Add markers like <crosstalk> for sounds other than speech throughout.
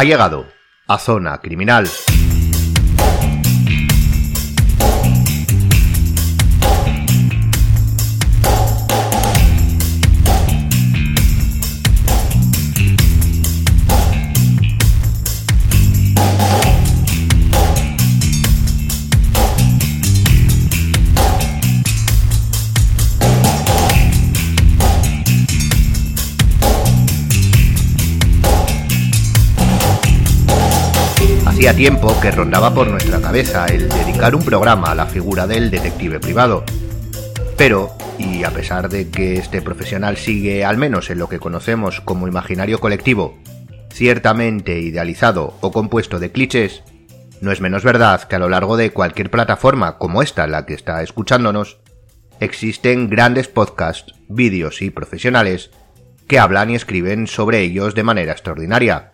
Ha llegado a Zona Criminal. Hacía tiempo que rondaba por nuestra cabeza el dedicar un programa a la figura del detective privado. Pero, y a pesar de que este profesional sigue, al menos en lo que conocemos como imaginario colectivo, ciertamente idealizado o compuesto de clichés, no es menos verdad que a lo largo de cualquier plataforma como esta la que está escuchándonos, existen grandes podcasts, vídeos y profesionales que hablan y escriben sobre ellos de manera extraordinaria,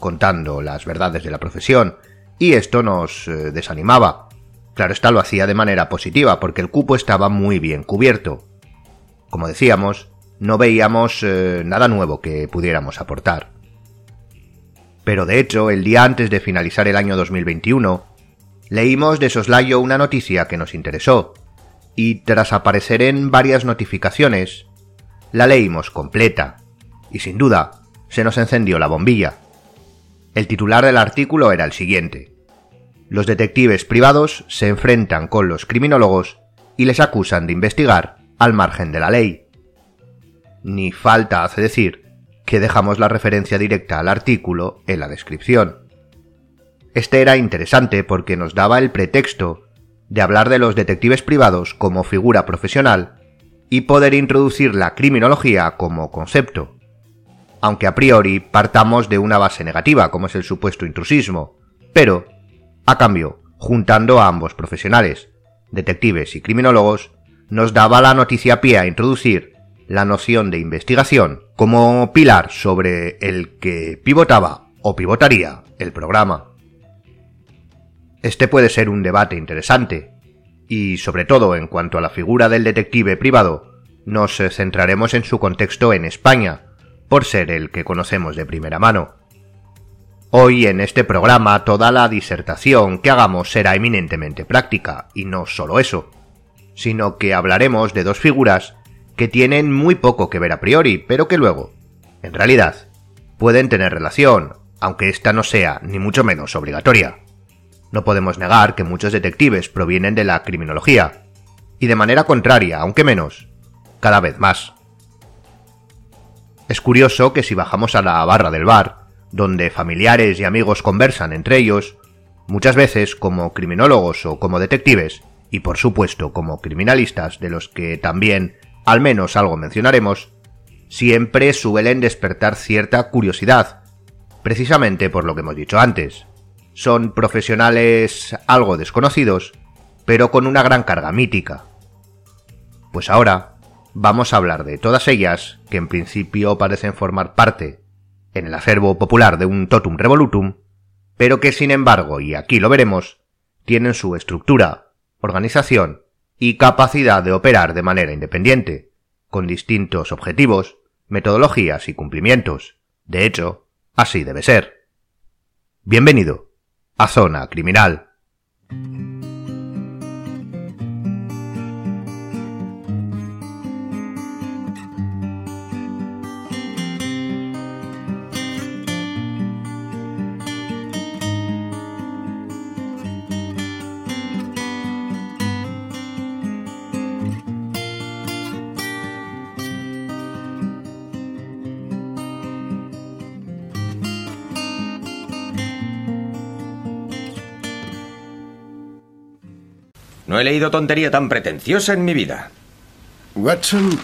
contando las verdades de la profesión, y esto nos eh, desanimaba. Claro está, lo hacía de manera positiva, porque el cupo estaba muy bien cubierto. Como decíamos, no veíamos eh, nada nuevo que pudiéramos aportar. Pero de hecho, el día antes de finalizar el año 2021, leímos de soslayo una noticia que nos interesó, y tras aparecer en varias notificaciones, la leímos completa, y sin duda, se nos encendió la bombilla. El titular del artículo era el siguiente. Los detectives privados se enfrentan con los criminólogos y les acusan de investigar al margen de la ley. Ni falta hace decir que dejamos la referencia directa al artículo en la descripción. Este era interesante porque nos daba el pretexto de hablar de los detectives privados como figura profesional y poder introducir la criminología como concepto aunque a priori partamos de una base negativa, como es el supuesto intrusismo, pero, a cambio, juntando a ambos profesionales, detectives y criminólogos, nos daba la noticia pie a introducir la noción de investigación como pilar sobre el que pivotaba o pivotaría el programa. Este puede ser un debate interesante, y sobre todo en cuanto a la figura del detective privado, nos centraremos en su contexto en España, por ser el que conocemos de primera mano. Hoy en este programa toda la disertación que hagamos será eminentemente práctica, y no solo eso, sino que hablaremos de dos figuras que tienen muy poco que ver a priori, pero que luego, en realidad, pueden tener relación, aunque esta no sea ni mucho menos obligatoria. No podemos negar que muchos detectives provienen de la criminología, y de manera contraria, aunque menos, cada vez más. Es curioso que si bajamos a la barra del bar, donde familiares y amigos conversan entre ellos, muchas veces como criminólogos o como detectives, y por supuesto como criminalistas, de los que también al menos algo mencionaremos, siempre suelen despertar cierta curiosidad, precisamente por lo que hemos dicho antes. Son profesionales algo desconocidos, pero con una gran carga mítica. Pues ahora, vamos a hablar de todas ellas, que en principio parecen formar parte en el acervo popular de un totum revolutum, pero que sin embargo, y aquí lo veremos, tienen su estructura, organización y capacidad de operar de manera independiente, con distintos objetivos, metodologías y cumplimientos. De hecho, así debe ser. Bienvenido a Zona Criminal. No he leído tontería tan pretenciosa en mi vida. Watson,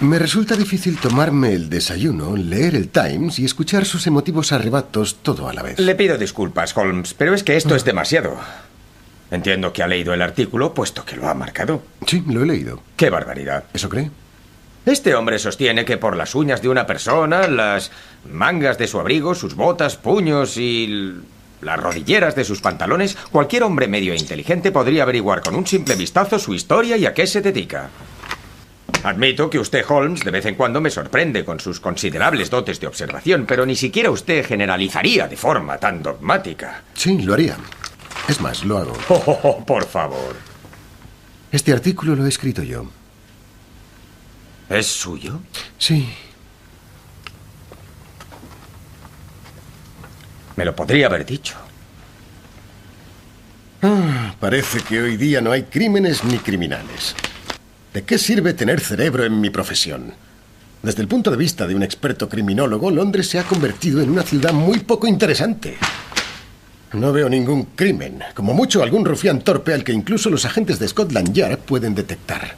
me resulta difícil tomarme el desayuno, leer el Times y escuchar sus emotivos arrebatos todo a la vez. Le pido disculpas, Holmes, pero es que esto es demasiado. Entiendo que ha leído el artículo, puesto que lo ha marcado. Sí, lo he leído. ¡Qué barbaridad! ¿Eso cree? Este hombre sostiene que por las uñas de una persona, las mangas de su abrigo, sus botas, puños y las rodilleras de sus pantalones, cualquier hombre medio e inteligente podría averiguar con un simple vistazo su historia y a qué se dedica. Admito que usted, Holmes, de vez en cuando me sorprende con sus considerables dotes de observación, pero ni siquiera usted generalizaría de forma tan dogmática. Sí, lo haría. Es más, lo hago. <laughs> Oh, por favor. Este artículo lo he escrito yo. ¿Es suyo? Sí. Me lo podría haber dicho. Ah, parece que hoy día no hay crímenes ni criminales. ¿De qué sirve tener cerebro en mi profesión? Desde el punto de vista de un experto criminólogo, Londres se ha convertido en una ciudad muy poco interesante. No veo ningún crimen, como mucho algún rufián torpe al que incluso los agentes de Scotland Yard pueden detectar.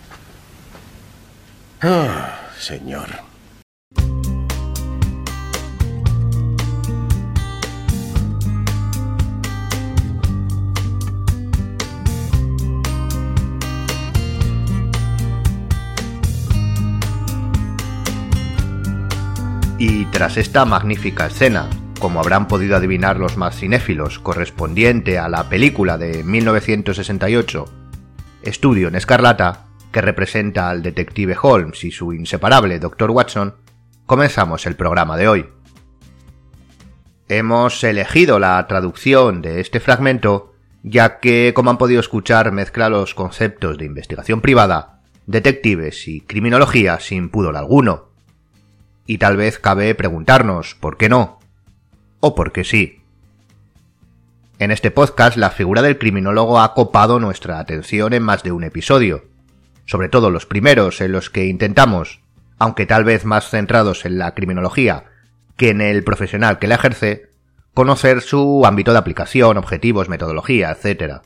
Ah, señor. Y tras esta magnífica escena, como habrán podido adivinar los más cinéfilos, correspondiente a la película de 1968, Estudio en Escarlata, que representa al detective Holmes y su inseparable Dr. Watson, comenzamos el programa de hoy. Hemos elegido la traducción de este fragmento ya que, como han podido escuchar, mezcla los conceptos de investigación privada, detectives y criminología sin pudor alguno. Y tal vez cabe preguntarnos por qué no, o por qué sí. En este podcast la figura del criminólogo ha copado nuestra atención en más de un episodio, sobre todo los primeros en los que intentamos, aunque tal vez más centrados en la criminología que en el profesional que la ejerce, conocer su ámbito de aplicación, objetivos, metodología, etc.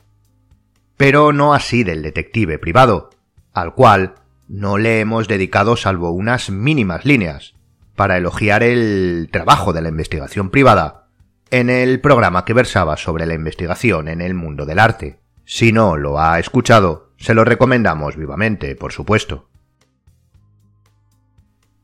Pero no así del detective privado, al cual no le hemos dedicado salvo unas mínimas líneas, para elogiar el trabajo de la investigación privada en el programa que versaba sobre la investigación en el mundo del arte. Si no lo ha escuchado, se lo recomendamos vivamente, por supuesto.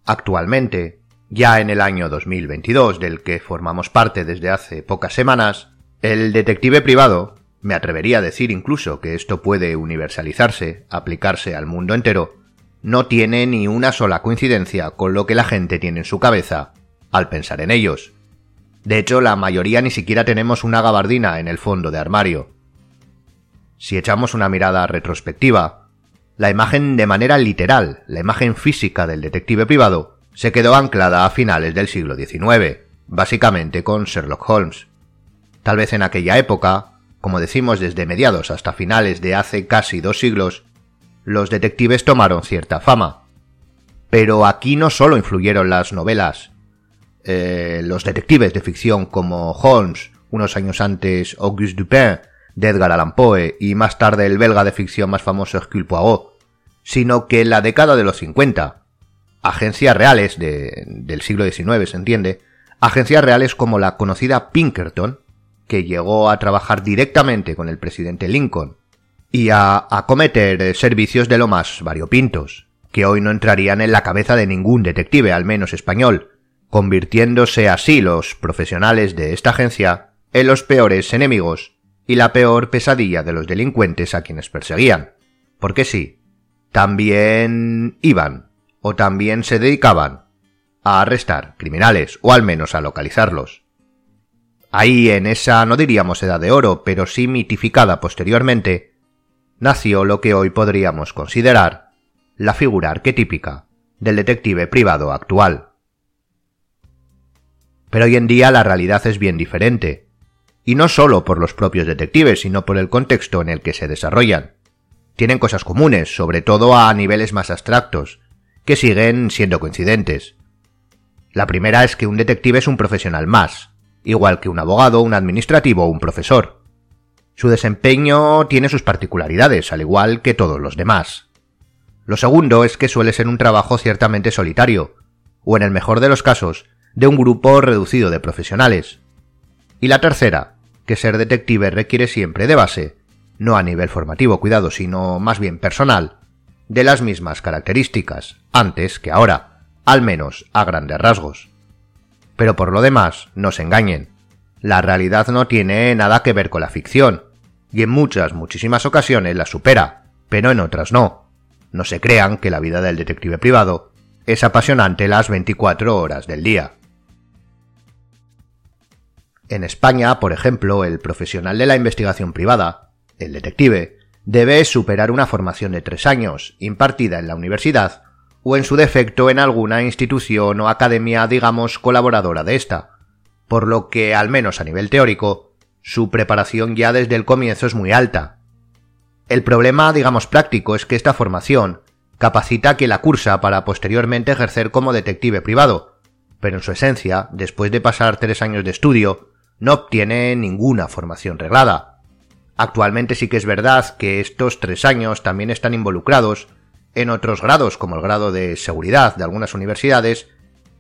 Actualmente, ya en el año 2022, del que formamos parte desde hace pocas semanas, el detective privado, me atrevería a decir incluso que esto puede universalizarse, aplicarse al mundo entero, no tiene ni una sola coincidencia con lo que la gente tiene en su cabeza al pensar en ellos. De hecho, la mayoría ni siquiera tenemos una gabardina en el fondo de armario. Si echamos una mirada retrospectiva, la imagen de manera literal, la imagen física del detective privado, se quedó anclada a finales del siglo XIX, básicamente con Sherlock Holmes. Tal vez en aquella época, como decimos desde mediados hasta finales de hace casi dos siglos, los detectives tomaron cierta fama. Pero aquí no solo influyeron las novelas. Eh, los detectives de ficción como Holmes, unos años antes Auguste Dupin, de Edgar Allan Poe y más tarde el belga de ficción más famoso Hercule Poirot, sino que en la década de los 50, agencias reales del siglo XIX, se entiende, agencias reales como la conocida Pinkerton, que llegó a trabajar directamente con el presidente Lincoln y a acometer servicios de lo más variopintos, que hoy no entrarían en la cabeza de ningún detective, al menos español, convirtiéndose así los profesionales de esta agencia en los peores enemigos y la peor pesadilla de los delincuentes a quienes perseguían. Porque sí, también iban, o también se dedicaban, a arrestar criminales, o al menos a localizarlos. Ahí, en esa no diríamos edad de oro, pero sí mitificada posteriormente, nació lo que hoy podríamos considerar la figura arquetípica del detective privado actual. Pero hoy en día la realidad es bien diferente, y no solo por los propios detectives, sino por el contexto en el que se desarrollan. Tienen cosas comunes, sobre todo a niveles más abstractos, que siguen siendo coincidentes. La primera es que un detective es un profesional más, igual que un abogado, un administrativo o un profesor. Su desempeño tiene sus particularidades, al igual que todos los demás. Lo segundo es que suele ser un trabajo ciertamente solitario, o en el mejor de los casos, de un grupo reducido de profesionales. Y la tercera, que ser detective requiere siempre de base, no a nivel formativo, cuidado, sino más bien personal, de las mismas características, antes que ahora, al menos a grandes rasgos. Pero por lo demás, no se engañen, la realidad no tiene nada que ver con la ficción, y en muchas, muchísimas ocasiones la supera, pero en otras no. no se crean que la vida del detective privado es apasionante las 24 horas del día. En España, por ejemplo, el profesional de la investigación privada, el detective, debe superar una formación de tres años, impartida en la universidad, o en su defecto en alguna institución o academia, digamos, colaboradora de esta, por lo que, al menos a nivel teórico, su preparación ya desde el comienzo es muy alta. El problema, digamos, práctico es que esta formación capacita a quien la cursa para posteriormente ejercer como detective privado, pero en su esencia, después de pasar tres años de estudio, no obtiene ninguna formación reglada. Actualmente sí que es verdad que estos tres años también están involucrados en otros grados, como el grado de seguridad de algunas universidades,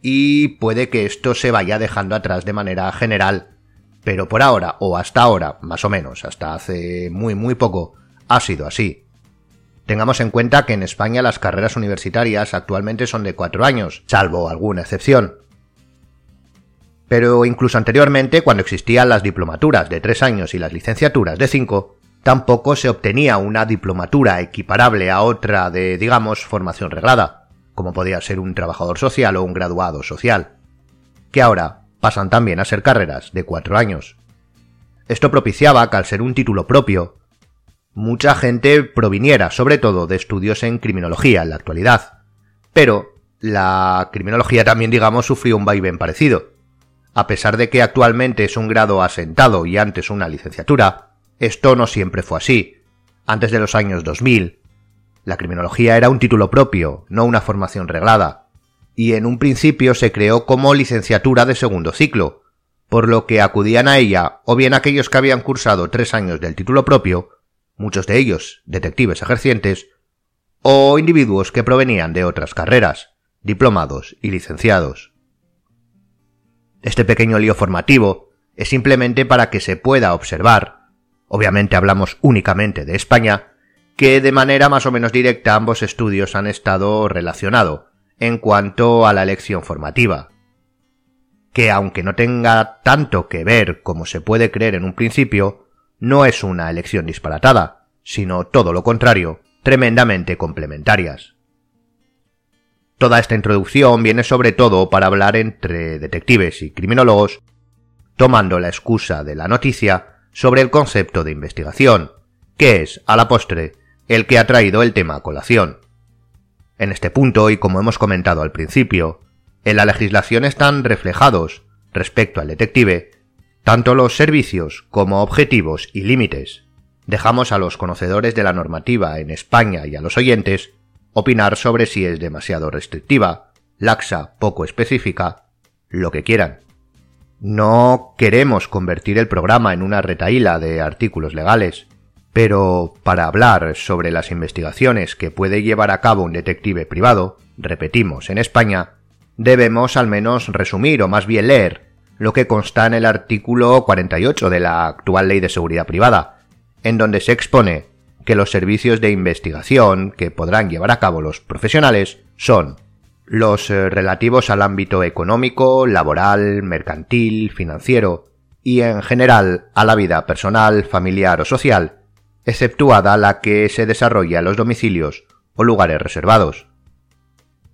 y puede que esto se vaya dejando atrás de manera general. Pero por ahora, o hasta ahora, más o menos, hasta hace muy muy poco, ha sido así. Tengamos en cuenta que en España las carreras universitarias actualmente son de cuatro años, salvo alguna excepción. Pero incluso anteriormente, cuando existían las diplomaturas de tres años y las licenciaturas de cinco, tampoco se obtenía una diplomatura equiparable a otra de, digamos, formación reglada, como podía ser un trabajador social o un graduado social, que ahora pasan también a ser carreras de cuatro años. Esto propiciaba que al ser un título propio, mucha gente proviniera sobre todo de estudios en criminología en la actualidad. Pero la criminología también, digamos, sufrió un vaivén parecido. A pesar de que actualmente es un grado asentado y antes una licenciatura, esto no siempre fue así. Antes de los años 2000, la criminología era un título propio, no una formación reglada, y en un principio se creó como licenciatura de segundo ciclo, por lo que acudían a ella o bien aquellos que habían cursado tres años del título propio, muchos de ellos detectives ejercientes, o individuos que provenían de otras carreras, diplomados y licenciados. Este pequeño lío formativo es simplemente para que se pueda observar, obviamente hablamos únicamente de España, que de manera más o menos directa ambos estudios han estado relacionados en cuanto a la elección formativa, que aunque no tenga tanto que ver como se puede creer en un principio, no es una elección disparatada, sino todo lo contrario, tremendamente complementarias. Toda esta introducción viene sobre todo para hablar entre detectives y criminólogos, tomando la excusa de la noticia sobre el concepto de investigación, que es, a la postre, el que ha traído el tema a colación. En este punto, y como hemos comentado al principio, en la legislación están reflejados, respecto al detective, tanto los servicios como objetivos y límites. Dejamos a los conocedores de la normativa en España y a los oyentes opinar sobre si es demasiado restrictiva, laxa, poco específica, lo que quieran. No queremos convertir el programa en una retaíla de artículos legales, pero para hablar sobre las investigaciones que puede llevar a cabo un detective privado, repetimos, en España, debemos al menos resumir o más bien leer lo que consta en el artículo 48 de la actual Ley de Seguridad Privada, en donde se expone que los servicios de investigación que podrán llevar a cabo los profesionales son los eh, relativos al ámbito económico, laboral, mercantil, financiero y en general a la vida personal, familiar o social, exceptuada la que se desarrolla en los domicilios o lugares reservados.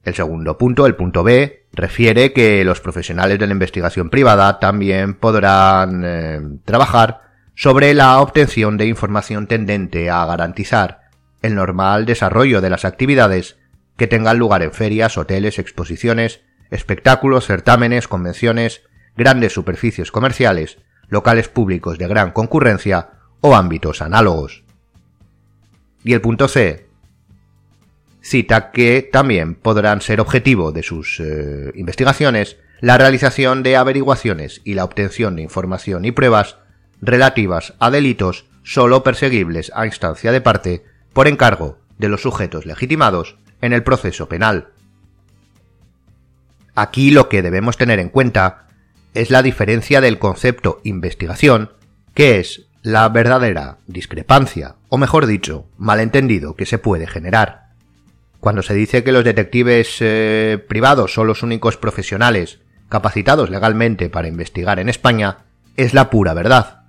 El segundo punto, el punto B, refiere que los profesionales de la investigación privada también podrán eh, trabajar sobre la obtención de información tendente a garantizar el normal desarrollo de las actividades que tengan lugar en ferias, hoteles, exposiciones, espectáculos, certámenes, convenciones, grandes superficies comerciales, locales públicos de gran concurrencia o ámbitos análogos. Y el punto C, cita que también podrán ser objetivo de sus eh, investigaciones la realización de averiguaciones y la obtención de información y pruebas relativas a delitos solo perseguibles a instancia de parte por encargo de los sujetos legitimados en el proceso penal. Aquí lo que debemos tener en cuenta es la diferencia del concepto investigación, que es la verdadera discrepancia, o mejor dicho, malentendido que se puede generar cuando se dice que los detectives eh, privados son los únicos profesionales capacitados legalmente para investigar en España, es la pura verdad.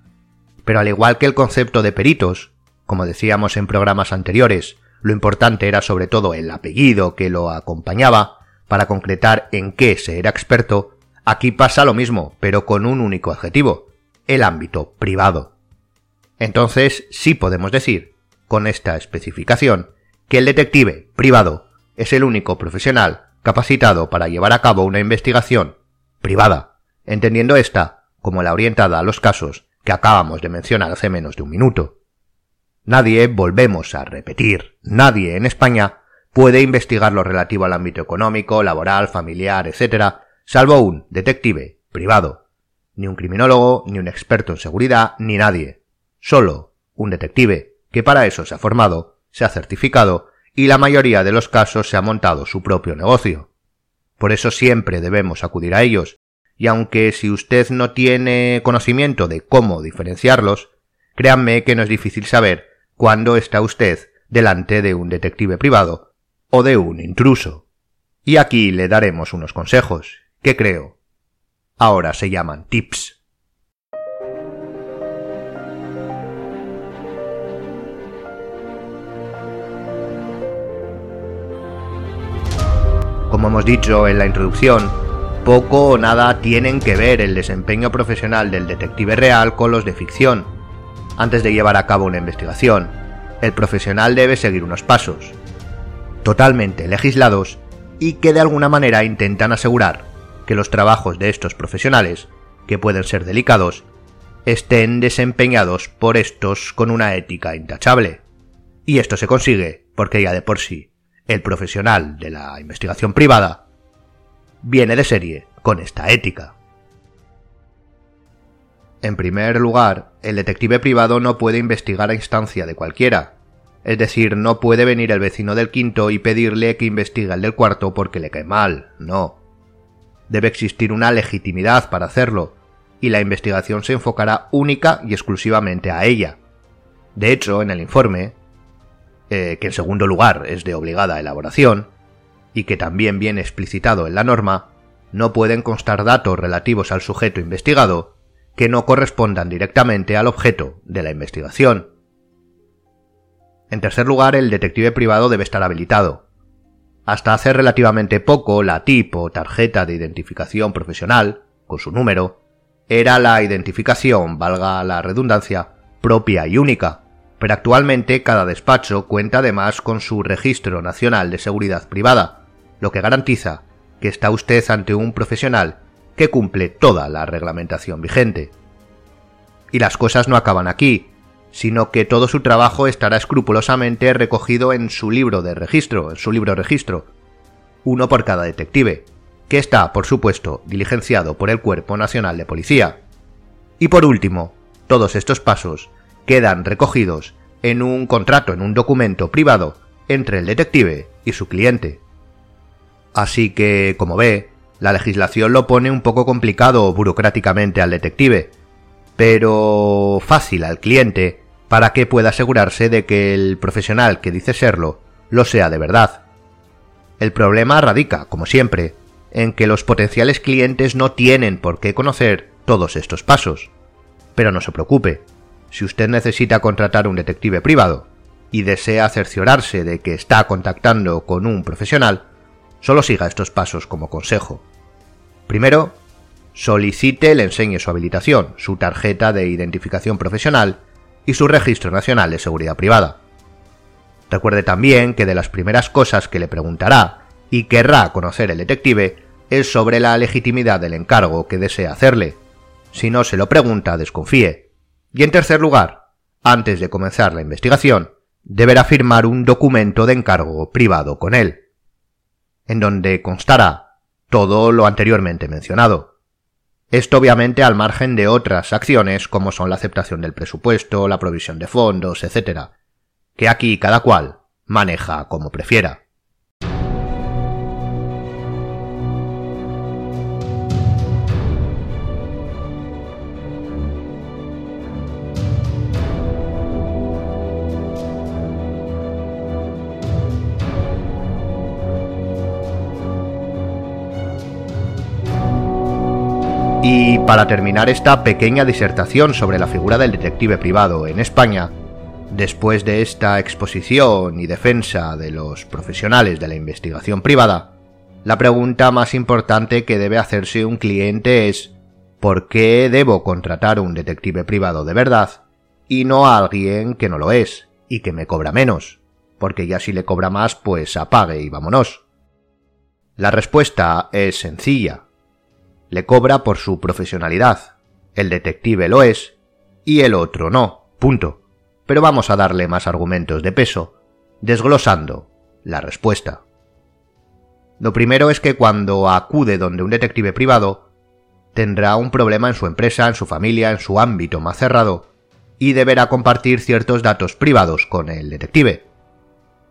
Pero al igual que el concepto de peritos, como decíamos en programas anteriores, Lo importante era sobre todo el apellido que lo acompañaba para concretar en qué se era experto. Aquí pasa lo mismo, pero con un único adjetivo, el ámbito privado. Entonces sí podemos decir, con esta especificación, que el detective privado es el único profesional capacitado para llevar a cabo una investigación privada, entendiendo esta como la orientada a los casos que acabamos de mencionar hace menos de un minuto. Nadie, volvemos a repetir, nadie en España puede investigar lo relativo al ámbito económico, laboral, familiar, etc., salvo un detective privado. Ni un criminólogo, ni un experto en seguridad, ni nadie. Solo un detective, que para eso se ha formado, se ha certificado y la mayoría de los casos se ha montado su propio negocio. Por eso siempre debemos acudir a ellos, y aunque si usted no tiene conocimiento de cómo diferenciarlos, créanme que no es difícil saber cuándo está usted delante de un detective privado o de un intruso. Y aquí le daremos unos consejos, que creo ahora se llaman tips. Como hemos dicho en la introducción, poco o nada tienen que ver el desempeño profesional del detective real con los de ficción. Antes de llevar a cabo una investigación, el profesional debe seguir unos pasos, totalmente legislados y que de alguna manera intentan asegurar que los trabajos de estos profesionales, que pueden ser delicados, estén desempeñados por estos con una ética intachable. Y esto se consigue porque ya de por sí el profesional de la investigación privada viene de serie con esta ética. En primer lugar, el detective privado no puede investigar a instancia de cualquiera, es decir, no puede venir el vecino del quinto y pedirle que investigue el del cuarto porque le cae mal, no. Debe existir una legitimidad para hacerlo, y la investigación se enfocará única y exclusivamente a ella. De hecho, en el informe, eh, que en segundo lugar es de obligada elaboración, y que también viene explicitado en la norma, no pueden constar datos relativos al sujeto investigado que no correspondan directamente al objeto de la investigación. En tercer lugar, el detective privado debe estar habilitado. Hasta hace relativamente poco, la TIP o tarjeta de identificación profesional, con su número, era la identificación, valga la redundancia, propia y única, pero actualmente cada despacho cuenta además con su Registro Nacional de Seguridad Privada, lo que garantiza que está usted ante un profesional que cumple toda la reglamentación vigente. Y las cosas no acaban aquí, sino que todo su trabajo estará escrupulosamente recogido en su libro de registro, en su libro registro, uno por cada detective, que está, por supuesto, diligenciado por el Cuerpo Nacional de Policía. Y por último, todos estos pasos quedan recogidos en un contrato, en un documento privado entre el detective y su cliente. Así que, como ve, la legislación lo pone un poco complicado burocráticamente al detective, pero fácil al cliente para que pueda asegurarse de que el profesional que dice serlo lo sea de verdad. El problema radica, como siempre, en que los potenciales clientes no tienen por qué conocer todos estos pasos. Pero no se preocupe, si usted necesita contratar un detective privado y desea cerciorarse de que está contactando con un profesional, solo siga estos pasos como consejo. Primero, solicite le enseñe su habilitación, su tarjeta de identificación profesional y su registro nacional de seguridad privada. Recuerde también que de las primeras cosas que le preguntará y querrá conocer el detective es sobre la legitimidad del encargo que desea hacerle. Si no se lo pregunta, desconfíe. Y en tercer lugar, antes de comenzar la investigación, deberá firmar un documento de encargo privado con él, en donde constará todo lo anteriormente mencionado. Esto obviamente al margen de otras acciones como son la aceptación del presupuesto, la provisión de fondos, etc., que aquí cada cual maneja como prefiera. Para terminar esta pequeña disertación sobre la figura del detective privado en España, Después de esta exposición y defensa de los profesionales de la investigación privada, la pregunta más importante que debe hacerse un cliente es ¿por qué debo contratar un detective privado de verdad y no a alguien que no lo es y que me cobra menos? Porque ya si le cobra más, pues apague y vámonos. La respuesta es sencilla. Le cobra por su profesionalidad. El detective lo es y el otro no. Punto. Pero vamos a darle más argumentos de peso, desglosando la respuesta. Lo primero es que cuando acude donde un detective privado, tendrá un problema en su empresa, en su familia, en su ámbito más cerrado, y deberá compartir ciertos datos privados con el detective.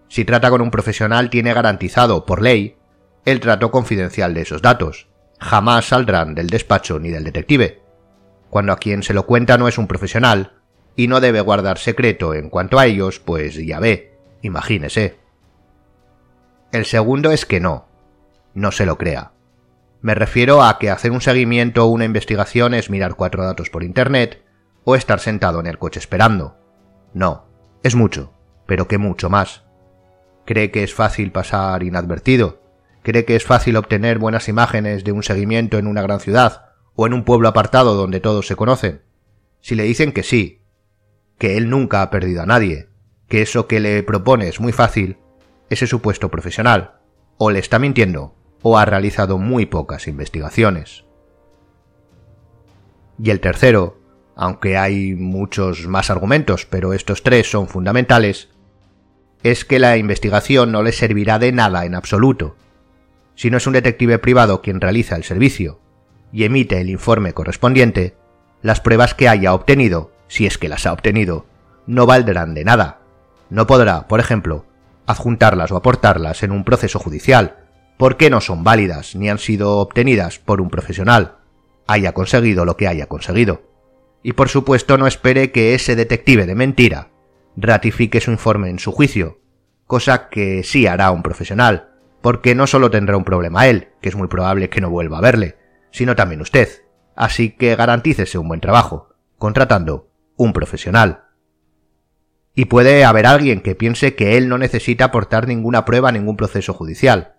Si trata con un profesional tiene garantizado, por ley, el trato confidencial de esos datos. Jamás saldrán del despacho ni del detective. Cuando a quien se lo cuenta no es un profesional, y no debe guardar secreto en cuanto a ellos, pues ya ve, imagínese. El segundo es que no, no se lo crea. Me refiero a que hacer un seguimiento o una investigación es mirar cuatro datos por Internet o estar sentado en el coche esperando. No, es mucho, pero que mucho más. Cree que es fácil pasar inadvertido, cree que es fácil obtener buenas imágenes de un seguimiento en una gran ciudad o en un pueblo apartado donde todos se conocen. Si le dicen que sí, que él nunca ha perdido a nadie, que eso que le propone es muy fácil, ese supuesto profesional, o le está mintiendo, o ha realizado muy pocas investigaciones. Y el tercero, aunque hay muchos más argumentos, pero estos tres son fundamentales, es que la investigación no le servirá de nada en absoluto, si no es un detective privado quien realiza el servicio y emite el informe correspondiente, las pruebas que haya obtenido, si es que las ha obtenido, no valdrán de nada. No podrá, por ejemplo, adjuntarlas o aportarlas en un proceso judicial, porque no son válidas ni han sido obtenidas por un profesional, haya conseguido lo que haya conseguido. Y por supuesto no espere que ese detective de mentira ratifique su informe en su juicio, cosa que sí hará un profesional, porque no solo tendrá un problema él, que es muy probable que no vuelva a verle, sino también usted. Así que garantícese un buen trabajo, contratando un profesional. Y puede haber alguien que piense que él no necesita aportar ninguna prueba a ningún proceso judicial,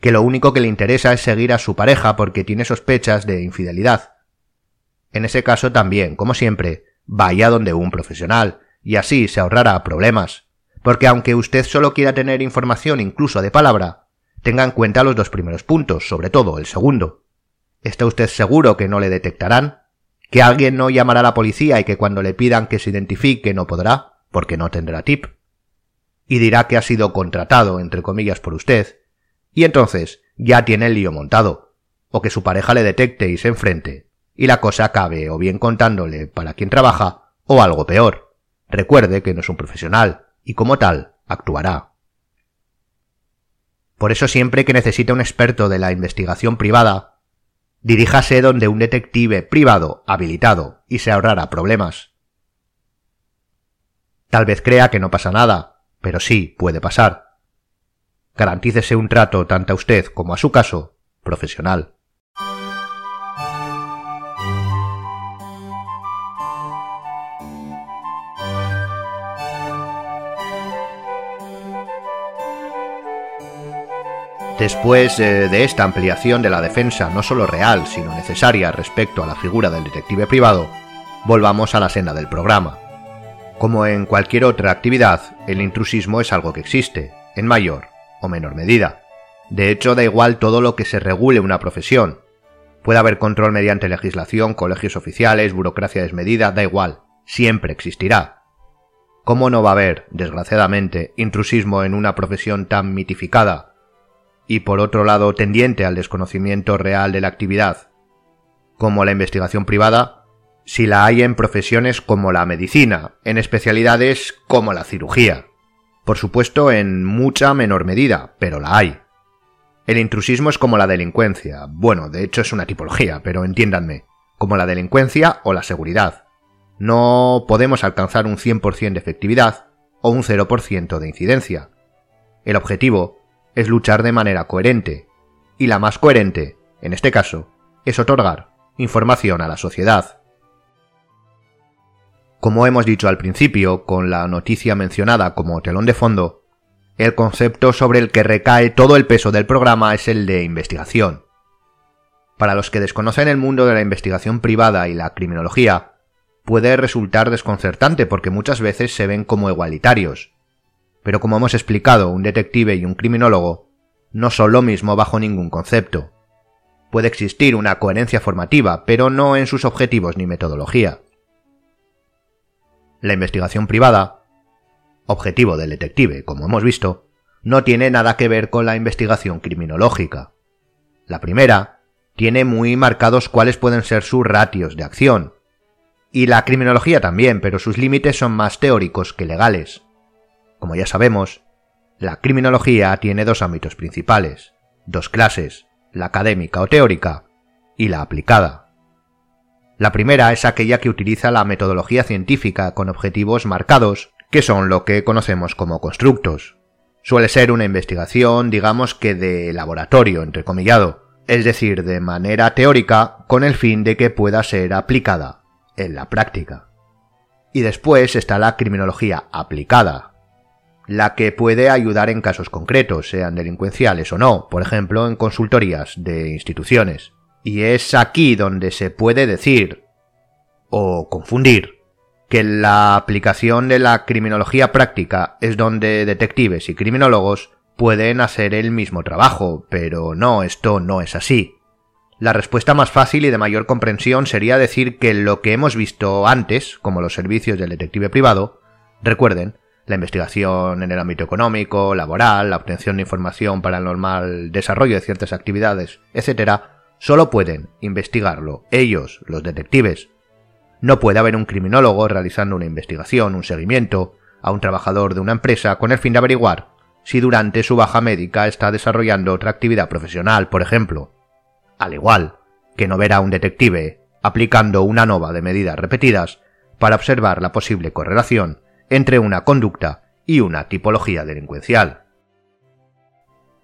que lo único que le interesa es seguir a su pareja porque tiene sospechas de infidelidad. En ese caso también, como siempre, vaya donde un profesional, y así se ahorrará problemas, porque aunque usted solo quiera tener información incluso de palabra, Tenga en cuenta los dos primeros puntos, sobre todo el segundo. ¿Está usted seguro que no le detectarán? ¿Que alguien no llamará a la policía y que cuando le pidan que se identifique no podrá, porque no tendrá tip? Y dirá que ha sido contratado, entre comillas, por usted, y entonces ya tiene el lío montado, o que su pareja le detecte y se enfrente, y la cosa acabe o bien contándole para quién trabaja, o algo peor. Recuerde que no es un profesional, y como tal, actuará. Por eso siempre que necesite un experto de la investigación privada, diríjase donde un detective privado habilitado y se ahorrará problemas. Tal vez crea que no pasa nada, pero sí puede pasar. Garantícese un trato tanto a usted como a su caso profesional. Después eh, de esta ampliación de la defensa no solo real, sino necesaria respecto a la figura del detective privado, volvamos a la senda del programa. Como en cualquier otra actividad, el intrusismo es algo que existe, en mayor o menor medida. De hecho, da igual todo lo que se regule una profesión. Puede haber control mediante legislación, colegios oficiales, burocracia desmedida, da igual, siempre existirá. ¿Cómo no va a haber, desgraciadamente, intrusismo en una profesión tan mitificada y por otro lado tendiente al desconocimiento real de la actividad, como la investigación privada, si la hay en profesiones como la medicina, en especialidades como la cirugía. Por supuesto, en mucha menor medida, pero la hay. El intrusismo es como la delincuencia. Bueno, de hecho es una tipología, pero entiéndanme, como la delincuencia o la seguridad. No podemos alcanzar un 100% de efectividad o un 0% de incidencia. El objetivo es luchar de manera coherente, y la más coherente, en este caso, es otorgar información a la sociedad. Como hemos dicho al principio, con la noticia mencionada como telón de fondo, el concepto sobre el que recae todo el peso del programa es el de investigación. Para los que desconocen el mundo de la investigación privada y la criminología, puede resultar desconcertante porque muchas veces se ven como igualitarios. Pero como hemos explicado, un detective y un criminólogo no son lo mismo bajo ningún concepto. Puede existir una coherencia formativa, pero no en sus objetivos ni metodología. La investigación privada, objetivo del detective, como hemos visto, no tiene nada que ver con la investigación criminológica. La primera tiene muy marcados cuáles pueden ser sus ratios de acción, y la criminología también, pero sus límites son más teóricos que legales. Como ya sabemos, la criminología tiene dos ámbitos principales, dos clases, la académica o teórica y la aplicada. La primera es aquella que utiliza la metodología científica con objetivos marcados, que son lo que conocemos como constructos. Suele ser una investigación, digamos que de laboratorio, entrecomillado, es decir, de manera teórica con el fin de que pueda ser aplicada en la práctica. Y después está la criminología aplicada, la que puede ayudar en casos concretos, sean delincuenciales o no, por ejemplo, en consultorías de instituciones. Y es aquí donde se puede decir, o confundir, que la aplicación de la criminología práctica es donde detectives y criminólogos pueden hacer el mismo trabajo, pero no, esto no es así. La respuesta más fácil y de mayor comprensión sería decir que lo que hemos visto antes, como los servicios del detective privado, recuerden, la investigación en el ámbito económico, laboral, la obtención de información para el normal desarrollo de ciertas actividades, etc., solo pueden investigarlo ellos, los detectives. No puede haber un criminólogo realizando una investigación, un seguimiento, a un trabajador de una empresa con el fin de averiguar si durante su baja médica está desarrollando otra actividad profesional, por ejemplo. Al igual que no verá un detective aplicando una nova de medidas repetidas para observar la posible correlación entre una conducta y una tipología delincuencial.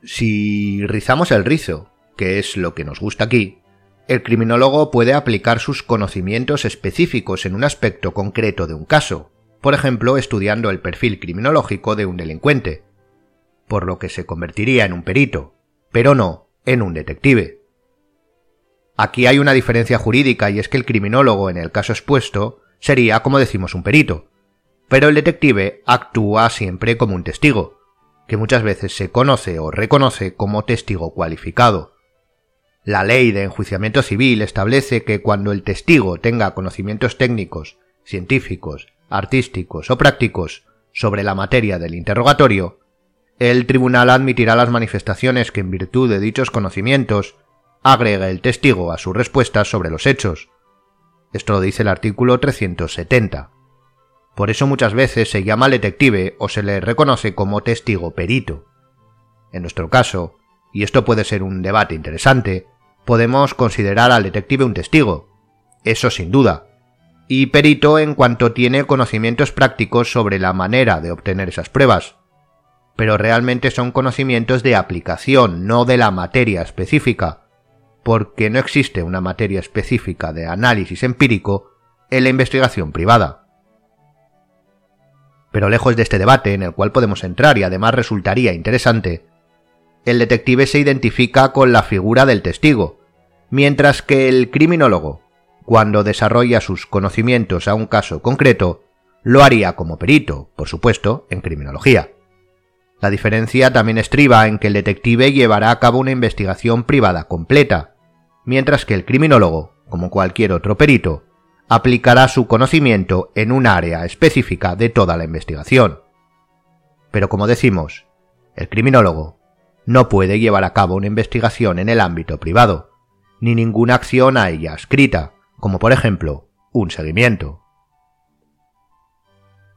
Si rizamos el rizo, que es lo que nos gusta aquí, el criminólogo puede aplicar sus conocimientos específicos en un aspecto concreto de un caso, por ejemplo, estudiando el perfil criminológico de un delincuente, por lo que se convertiría en un perito, pero no en un detective. Aquí hay una diferencia jurídica y es que el criminólogo en el caso expuesto sería, como decimos, un perito, pero el detective actúa siempre como un testigo, que muchas veces se conoce o reconoce como testigo cualificado. La ley de enjuiciamiento civil establece que cuando el testigo tenga conocimientos técnicos, científicos, artísticos o prácticos sobre la materia del interrogatorio, el tribunal admitirá las manifestaciones que en virtud de dichos conocimientos agrega el testigo a sus respuestas sobre los hechos. Esto lo dice el artículo 370. Por eso muchas veces se llama detective o se le reconoce como testigo perito. En nuestro caso, y esto puede ser un debate interesante, podemos considerar al detective un testigo, eso sin duda, y perito en cuanto tiene conocimientos prácticos sobre la manera de obtener esas pruebas, pero realmente son conocimientos de aplicación, no de la materia específica, porque no existe una materia específica de análisis empírico en la investigación privada. Pero lejos de este debate en el cual podemos entrar y además resultaría interesante, el detective se identifica con la figura del testigo, mientras que el criminólogo, cuando desarrolla sus conocimientos a un caso concreto, lo haría como perito, por supuesto, en criminología. La diferencia también estriba en que el detective llevará a cabo una investigación privada completa, mientras que el criminólogo, como cualquier otro perito, aplicará su conocimiento en un área específica de toda la investigación. Pero como decimos, el criminólogo no puede llevar a cabo una investigación en el ámbito privado, ni ninguna acción a ella escrita, como por ejemplo un seguimiento.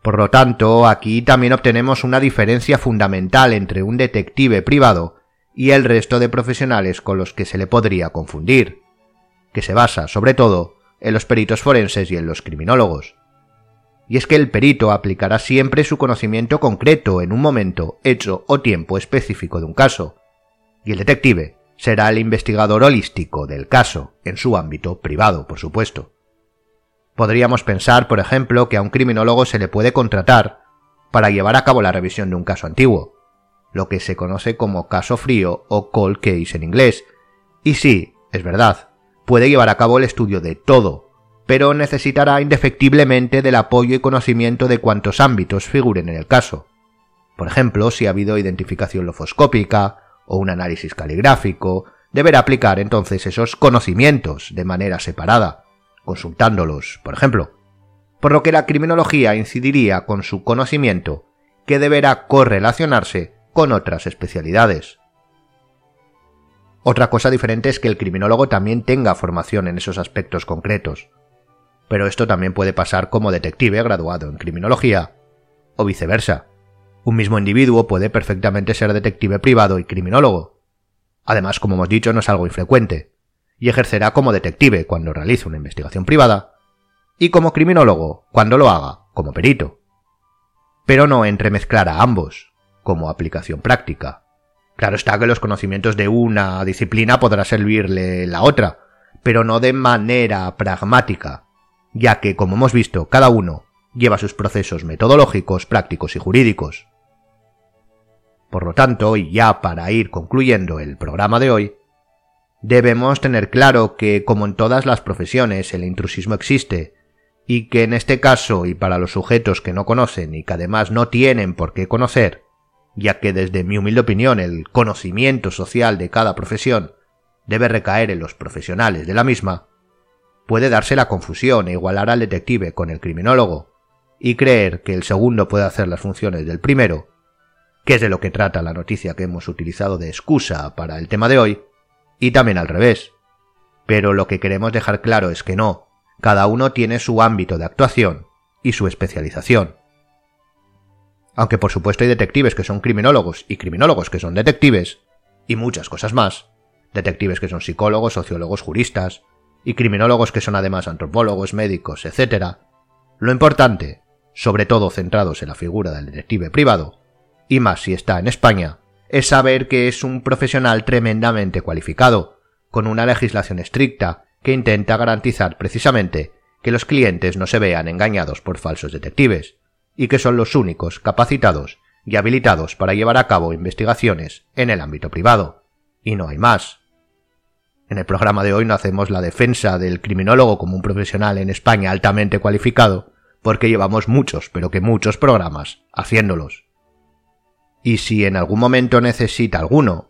Por lo tanto, aquí también obtenemos una diferencia fundamental entre un detective privado y el resto de profesionales con los que se le podría confundir, que se basa sobre todo en los peritos forenses y en los criminólogos. Y es que el perito aplicará siempre su conocimiento concreto en un momento, hecho o tiempo específico de un caso, y el detective será el investigador holístico del caso, en su ámbito privado, por supuesto. Podríamos pensar, por ejemplo, que a un criminólogo se le puede contratar para llevar a cabo la revisión de un caso antiguo, lo que se conoce como caso frío o cold case en inglés. Y sí, es verdad, puede llevar a cabo el estudio de todo, pero necesitará indefectiblemente del apoyo y conocimiento de cuantos ámbitos figuren en el caso. Por ejemplo, si ha habido identificación lofoscópica o un análisis caligráfico, deberá aplicar entonces esos conocimientos de manera separada, consultándolos, por ejemplo. Por lo que la criminología incidiría con su conocimiento, que deberá correlacionarse con otras especialidades. Otra cosa diferente es que el criminólogo también tenga formación en esos aspectos concretos. Pero esto también puede pasar como detective graduado en criminología, o viceversa. Un mismo individuo puede perfectamente ser detective privado y criminólogo. Además, como hemos dicho, no es algo infrecuente, y ejercerá como detective cuando realice una investigación privada, y como criminólogo cuando lo haga como perito. Pero no entremezclar a ambos, como aplicación práctica. Claro está que los conocimientos de una disciplina podrá servirle la otra, pero no de manera pragmática, ya que, como hemos visto, cada uno lleva sus procesos metodológicos, prácticos y jurídicos. Por lo tanto, y ya para ir concluyendo el programa de hoy, debemos tener claro que, como en todas las profesiones, el intrusismo existe, y que en este caso, y para los sujetos que no conocen y que además no tienen por qué conocer, ya que desde mi humilde opinión el conocimiento social de cada profesión debe recaer en los profesionales de la misma, puede darse la confusión e igualar al detective con el criminólogo, y creer que el segundo puede hacer las funciones del primero, que es de lo que trata la noticia que hemos utilizado de excusa para el tema de hoy, y también al revés. Pero lo que queremos dejar claro es que no, cada uno tiene su ámbito de actuación y su especialización. Aunque por supuesto hay detectives que son criminólogos y criminólogos que son detectives, y muchas cosas más, detectives que son psicólogos, sociólogos, juristas, y criminólogos que son además antropólogos, médicos, etc., lo importante, sobre todo centrados en la figura del detective privado, y más si está en España, es saber que es un profesional tremendamente cualificado, con una legislación estricta que intenta garantizar precisamente que los clientes no se vean engañados por falsos detectives, y que son los únicos capacitados y habilitados para llevar a cabo investigaciones en el ámbito privado. Y no hay más. En el programa de hoy no hacemos la defensa del criminólogo como un profesional en España altamente cualificado, porque llevamos muchos, pero que muchos programas haciéndolos. Y si en algún momento necesita alguno,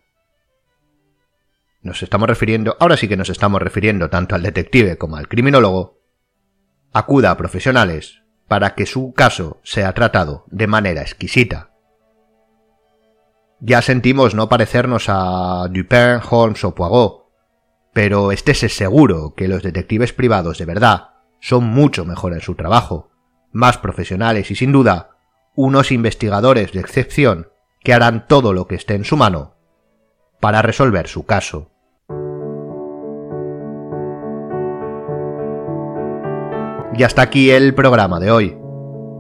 nos estamos refiriendo, ahora sí que nos estamos refiriendo tanto al detective como al criminólogo, acuda a profesionales para que su caso sea tratado de manera exquisita. Ya sentimos no parecernos a Dupin, Holmes o Poirot, pero estése seguro que los detectives privados de verdad son mucho mejor en su trabajo, más profesionales y sin duda unos investigadores de excepción que harán todo lo que esté en su mano para resolver su caso. Y hasta aquí el programa de hoy.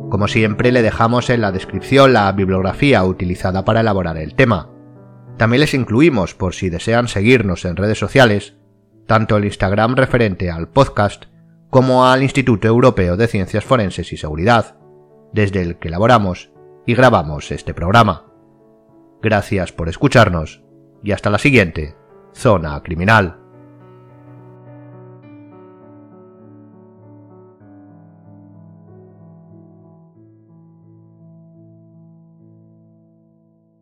Como siempre le dejamos en la descripción la bibliografía utilizada para elaborar el tema. También les incluimos, por si desean seguirnos en redes sociales, tanto el Instagram referente al podcast como al Instituto Europeo de Ciencias Forenses y Seguridad, desde el que elaboramos y grabamos este programa. Gracias por escucharnos y hasta la siguiente, Zona Criminal.